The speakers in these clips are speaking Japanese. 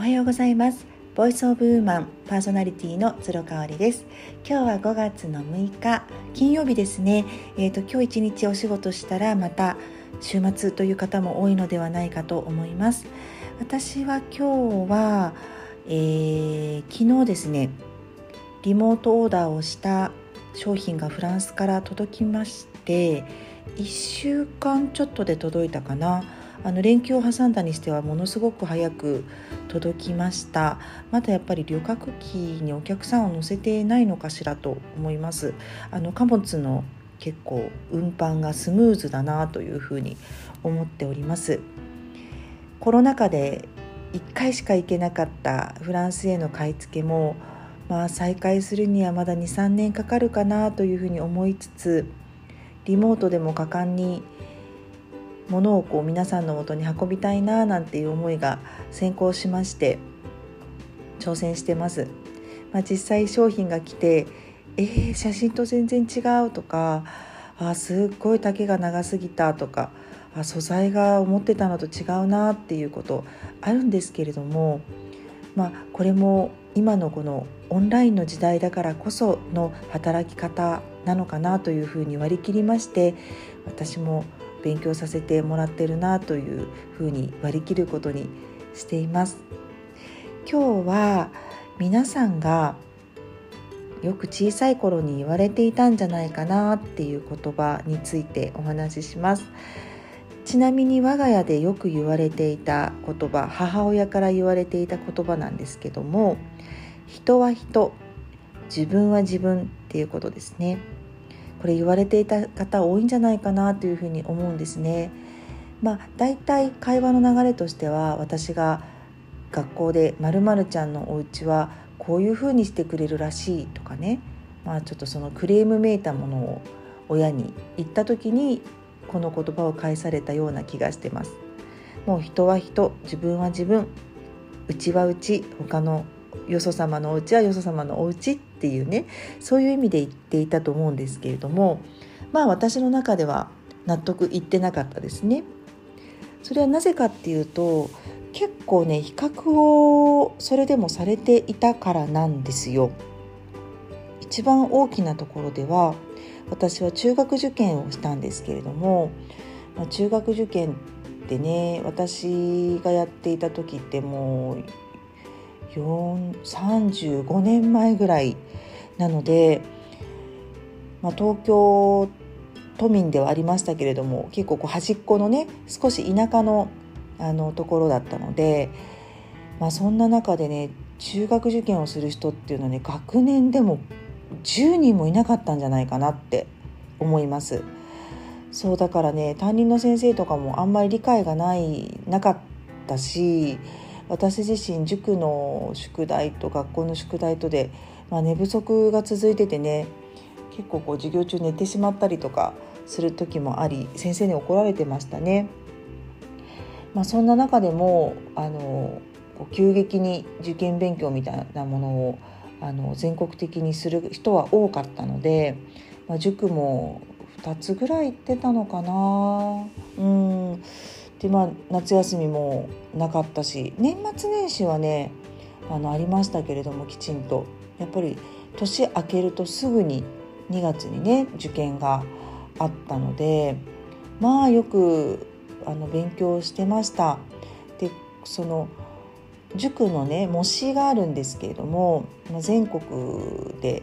おはようございます。ボイスオブウーマンパーソナリティの鶴香織です。今日は5月の6日金曜日ですね。えっ、ー、と今日一日お仕事したらまた週末という方も多いのではないかと思います。私は今日は、えー、昨日ですねリモートオーダーをした商品がフランスから届きまして1週間ちょっとで届いたかな。あの連休を挟んだにしてはものすごく早く届きました。まだやっぱり旅客機にお客さんを乗せてないのかしらと思います。あの貨物の結構運搬がスムーズだなというふうに思っております。コロナ禍で1回しか行けなかったフランスへの買い付けもまあ再開するにはまだ23年かかるかなというふうに思いつつリモートでも果敢に物をこう皆さんのもとに運びたいななんていう思いが先行しまして挑戦してます。まあ、実際商品が来てえー、写真と全然違うとかあすっごい丈が長すぎたとかあ素材が思ってたのと違うなっていうことあるんですけれども、まあ、これも今のこのオンラインの時代だからこその働き方なのかなというふうに割り切りまして私も勉強させてもらってるなというふうに割り切ることにしています。今日は皆さんがよく小さい頃に言われていたんじゃないかなっていう言葉についてお話しします。ちなみに我が家でよく言われていた言葉母親から言われていた言葉なんですけども人は人自分は自分っていうことですね。これ言われていた方多いんじゃないかなというふうに思うんですね。まあ、だいたい会話の流れとしては私が学校で「まるちゃんのお家はこういうふうにしてくれるらしい」とかね、まあ、ちょっとそのクレームめいたものを親に言った時にこの言葉を返されたような気がしてます。もう人は人自分は自分うちはうち他のよそ様のお家はよそ様のお家っていうねそういう意味で言っていたと思うんですけれどもまあ私の中では納得いってなかったですね。それはなぜかっていうと結構ね比較をそれでもされていたからなんですよ。一番大きなところでは私は中学受験をしたんですけれども、まあ、中学受験ってね私がやっていた時ってもう35年前ぐらいなので、まあ、東京都民ではありましたけれども結構こう端っこのね少し田舎のあのところだったので、まあ、そんな中でね中学受験をする人っていうのはね学年でも10人もいなかったんじゃないかなって思います。そうだからね担任の先生とかもあんまり理解がないなかったし私自身塾の宿題と学校の宿題とで、まあ、寝不足が続いててね結構こう授業中寝てしまったりとかする時もあり先生に怒られてましたね。まあ、そんな中でもあの急激に受験勉強みたいなものをあの全国的にする人は多かったので、まあ、塾も2つぐらい行ってたのかなうんでまあ夏休みもなかったし年末年始はねあのありましたけれどもきちんとやっぱり年明けるとすぐに2月にね受験があったのでまあよくあの勉強してました。でその塾のね模試があるんですけれども全国で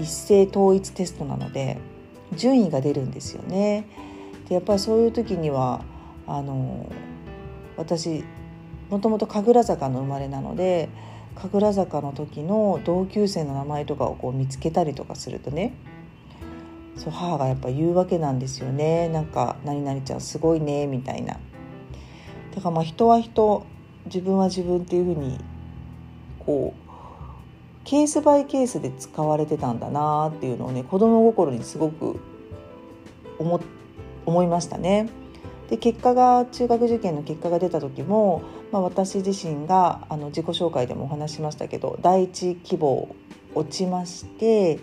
一斉統一テストなので順位が出るんですよね。でやっぱりそういう時にはあの私もともと神楽坂の生まれなので神楽坂の時の同級生の名前とかをこう見つけたりとかするとねそう母がやっぱ言うわけなんですよねなんか「何々ちゃんすごいね」みたいな。だからまあ人は人自分は自分っていうふうにこうケースバイケースで使われてたんだなっていうのをね子供心にすごく思思いましたね。で結果が中学受験の結果が出た時も、まあ、私自身があの自己紹介でもお話しましたけど第一希望落ちまして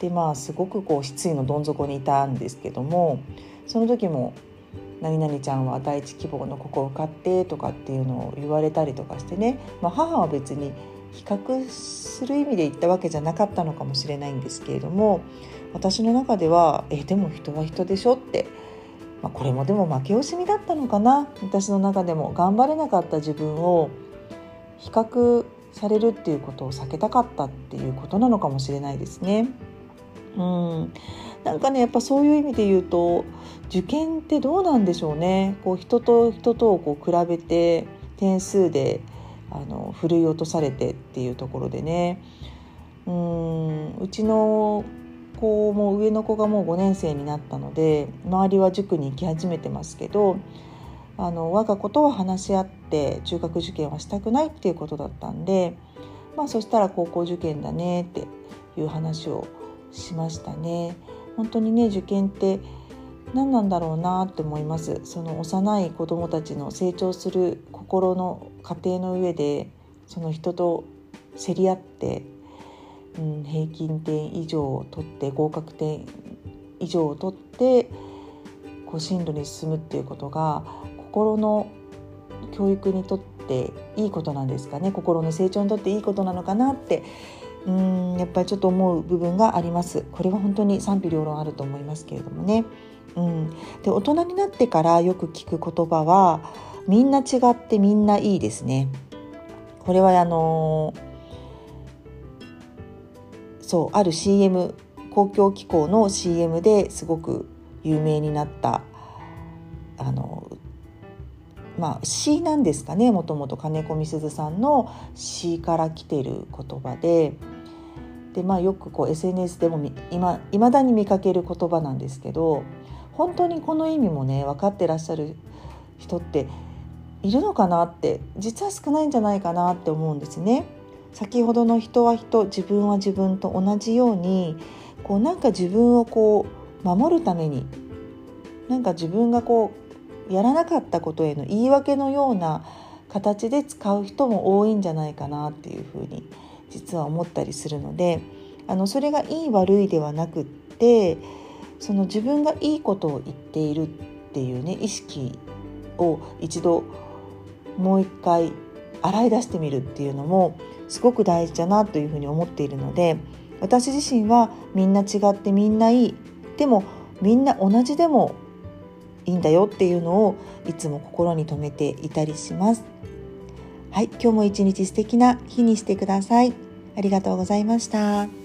でまあすごくこう失意のどん底にいたんですけどもその時も何々ちゃんは第一希望のここ受かってとかっていうのを言われたりとかしてね、まあ、母は別に比較する意味で言ったわけじゃなかったのかもしれないんですけれども私の中ではえでも人は人でしょって、まあ、これもでも負け惜しみだったのかな。私の中でも頑張れなかった自分を比較されるっていうことを避けたかったっていうことなのかもしれないですね。うん。なんかねやっぱそういう意味で言うと受験ってどうなんでしょうね。こう人と人とをこう比べて点数であのふるい落とされてっていうところでね。うん。うちの子も上の子がもう5年生になったので周りは塾に行き始めてますけどあの我が子とは話し合って中学受験はしたくないっていうことだったんでまあそしたら高校受験だねっていう話をしましたね。本当にね受験って何なんだろうなって思いますその幼い子どもたちの成長する心の過程の上でその人と競り合って、うん、平均点以上を取って合格点以上を取ってこう進路に進むっていうことが心の教育にとっていいことなんですかね心の成長にとっていいことなのかなってうんやっぱりちょっと思う部分がありますこれは本当に賛否両論あると思いますけれどもね。うん、で大人になってからよく聞く言葉はみんな違ってみんないいですね。これはあのそうある CM 公共機構の CM ですごく有名になったあのまあ詩なんですかねもともと金子みすずさんの詩から来てる言葉でで、まあ、よくこう SNS でもいまだに見かける言葉なんですけど本当にこの意味もね分かってらっしゃる人っているのかなって実は少ないんじゃないかなって思うんですね。先ほどの人は人自分は自分と同じようにこうなんか自分をこう守るためになんか自分がこうやらなかったことへの言い訳のような形で使う人も多いんじゃないかなっていうふうに実は思ったりするのであのそれがいい悪いではなくってその自分がいいことを言っているっていうね意識を一度もう一回洗い出してみるっていうのもすごく大事だなというふうに思っているので私自身はみんな違ってみんないいでもみんな同じでもいいんだよっていうのをいつも心に留めていたりします。はい、今日も一日素敵な日にしてください。ありがとうございました。